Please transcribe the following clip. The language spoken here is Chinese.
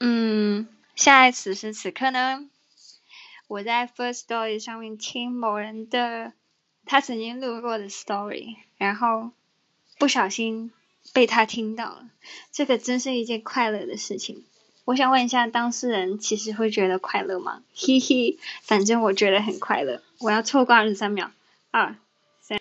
嗯现在此时此刻呢我在 first story 上面听某人的他曾经录过的 story 然后不小心被他听到了。这个真是一件快乐的事情。我想问一下当事人其实会觉得快乐吗？嘿嘿反正我觉得很快乐。我要错过二十三秒。二